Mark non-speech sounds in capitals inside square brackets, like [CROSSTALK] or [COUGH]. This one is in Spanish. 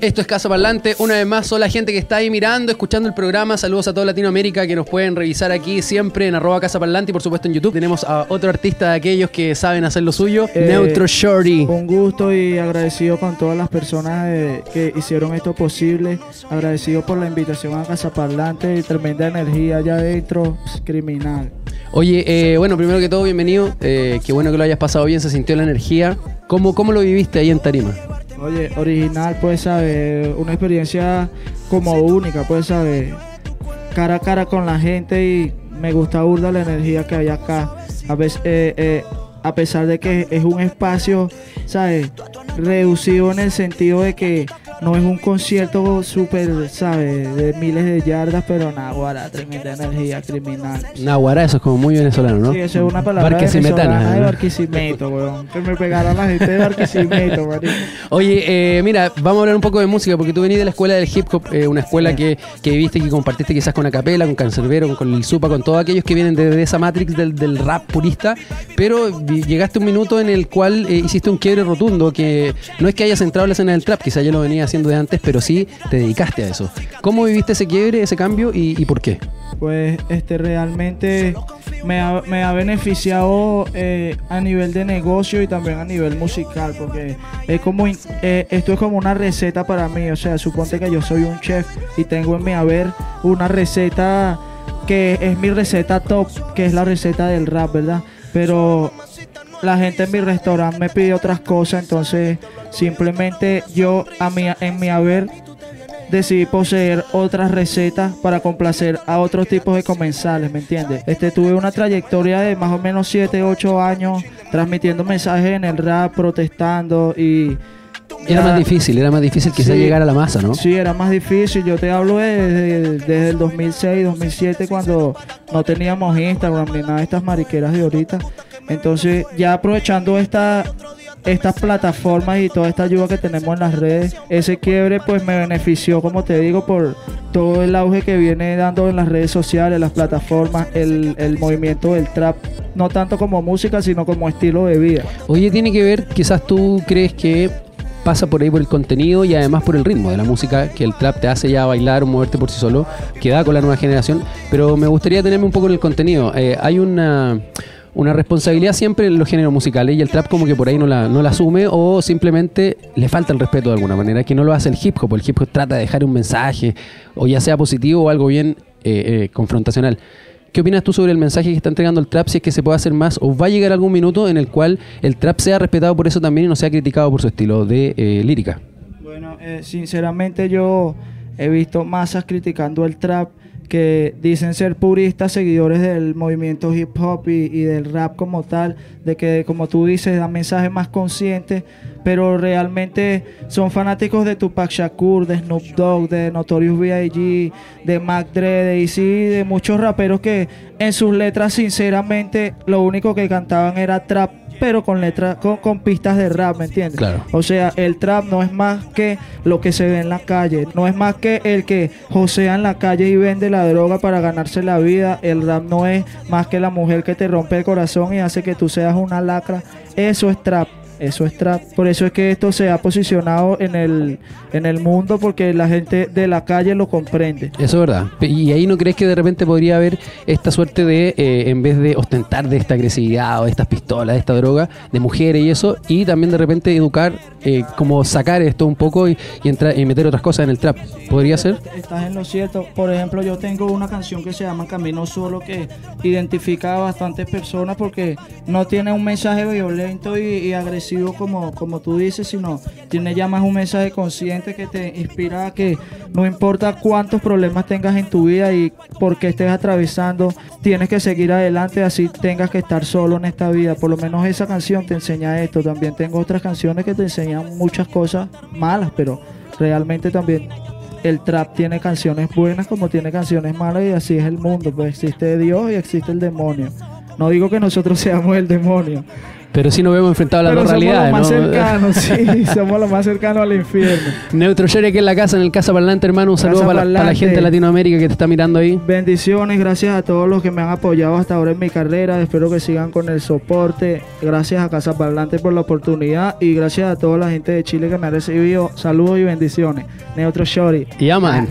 Esto es Casa Parlante. Una vez más, son la gente que está ahí mirando, escuchando el programa. Saludos a toda Latinoamérica que nos pueden revisar aquí siempre en arroba Casa Parlante y por supuesto en YouTube. Tenemos a otro artista de aquellos que saben hacer lo suyo, Eh, Neutro Shorty. Un gusto y agradecido con todas las personas eh, que hicieron esto posible. Agradecido por la invitación a Casa Parlante y tremenda energía allá adentro. criminal. Oye, eh, bueno, primero que todo, bienvenido. Eh, qué bueno que lo hayas pasado bien, se sintió la energía. ¿Cómo, cómo lo viviste ahí en Tarima? Oye, original, pues, saber Una experiencia como única, pues, saber Cara a cara con la gente y me gusta burda la energía que hay acá. A, eh, eh, a pesar de que es un espacio, ¿sabes? Reducido en el sentido de que no es un concierto súper, ¿sabes? De miles de yardas, pero nada, guara, tremenda energía criminal. Nahuara, eso es como muy venezolano, ¿no? Sí, eso es una palabra venezolana de. Barquisimeto, weón. Que me pegaron la gente de Barquisimeto, marico. Oye, eh, mira, vamos a hablar un poco de música, porque tú venís de la escuela del hip hop, eh, una escuela Sí. que, que viviste, que compartiste quizás con Acapela, con Cancerbero, con Lil Supa, con todos aquellos que vienen de, de esa matrix del, del rap purista, pero llegaste un minuto en el cual eh, hiciste un quiebre rotundo, que no es que hayas entrado a la escena del trap, quizás ya lo venía haciendo de antes, pero sí te dedicaste a eso. ¿Cómo viviste ese quiebre, ese cambio y, por qué? Pues este realmente me ha, me ha beneficiado eh, a nivel de negocio y también a nivel musical, porque es como eh, esto es como una receta para mí. O sea, suponte que yo soy un chef y tengo en mi haber una receta que es mi receta top, que es la receta del rap, ¿verdad? Pero la gente en mi restaurante me pide otras cosas, entonces simplemente yo a mi, en mi haber decidí poseer otras recetas para complacer a otros tipos de comensales, ¿me entiendes? Este, tuve una trayectoria de más o menos 7, 8 años transmitiendo mensajes en el rap, protestando y... Era ya- más difícil, era más difícil quizás Sí. llegar a la masa, ¿no? Sí, era más difícil. Yo te hablo desde, desde el 2006, 2007, cuando no teníamos Instagram ni nada de estas mariqueras de ahorita. Entonces, ya aprovechando esta, estas plataformas y toda esta ayuda que tenemos en las redes, ese quiebre pues me benefició, como te digo, por todo el auge que viene dando en las redes sociales, las plataformas, el, el movimiento del trap, no tanto como música, sino como estilo de vida. Oye, tiene que ver, quizás tú crees que pasa por ahí por el contenido y además por el ritmo de la música, que el trap te hace ya bailar o moverte por sí solo, que da con la nueva generación, pero me gustaría tenerme un poco en el contenido. Eh, hay una, una responsabilidad siempre en los géneros musicales y el trap como que por ahí no la, no la asume o simplemente le falta el respeto de alguna manera, que no lo hace el hip hop, el hip hop trata de dejar un mensaje, o ya sea positivo o algo bien eh, eh, confrontacional. ¿Qué opinas tú sobre el mensaje que está entregando el trap? Si es que se puede hacer más o va a llegar algún minuto en el cual el trap sea respetado por eso también y no sea criticado por su estilo de eh, lírica. Bueno, sinceramente yo he visto masas criticando el trap que dicen ser puristas, seguidores del movimiento hip hop y, del rap como tal, de que como tú dices, dan mensajes más conscientes, pero realmente son fanáticos de Tupac Shakur, de Snoop Dogg, de Notorious B.I.G., de Mac Dre, de Easy, de muchos raperos que en sus letras sinceramente lo único que cantaban era trap, pero con letras, con, con pistas de rap, ¿me entiendes? Claro. O sea, el trap no es más que lo que se ve en la calle, no es más que el que josea en la calle y vende la droga para ganarse la vida. El rap no es más que la mujer que te rompe el corazón y hace que tú seas una lacra. Eso es trap. Eso es trap. Por eso es que esto se ha posicionado en el, en el mundo porque la gente de la calle lo comprende. Eso es verdad. ¿Y ahí no crees que de repente podría haber esta suerte de, eh, en vez de ostentar de esta agresividad o de estas pistolas, de esta droga, de mujeres y eso, y también de repente educar, eh, como sacar esto un poco y, y, entrar, y meter otras cosas en el trap? ¿Podría ser? Estás en lo cierto. Por ejemplo, yo tengo una canción que se llama Camino Solo que identifica a bastantes personas porque no tiene un mensaje violento y, y agresivo como, como tú dices, sino tiene ya más un mensaje consciente que te inspira a que no importa cuántos problemas tengas en tu vida y por qué estés atravesando, tienes que seguir adelante así tengas que estar solo en esta vida. Por lo menos esa canción te enseña esto. También tengo otras canciones que te enseñan muchas cosas malas, pero realmente también el trap tiene canciones buenas como tiene canciones malas y así es el mundo. Pues existe Dios y existe el demonio. No digo que nosotros [LAUGHS] seamos el demonio, Pero sí nos vemos enfrentados a las Pero dos somos los más ¿no? cercanos, [LAUGHS] sí, somos los más cercanos al infierno. Neutro Share aquí en la casa, en el Casa Parlante, hermano. Un saludo para, la- para la gente de Latinoamérica que te está mirando ahí. Bendiciones, gracias a todos los que me han apoyado hasta ahora en mi carrera. Espero que sigan con el soporte. Gracias a Casa Parlante por la oportunidad y gracias a toda la gente de Chile que me ha recibido. Saludos y bendiciones. Neutro Shorty. Ya, man.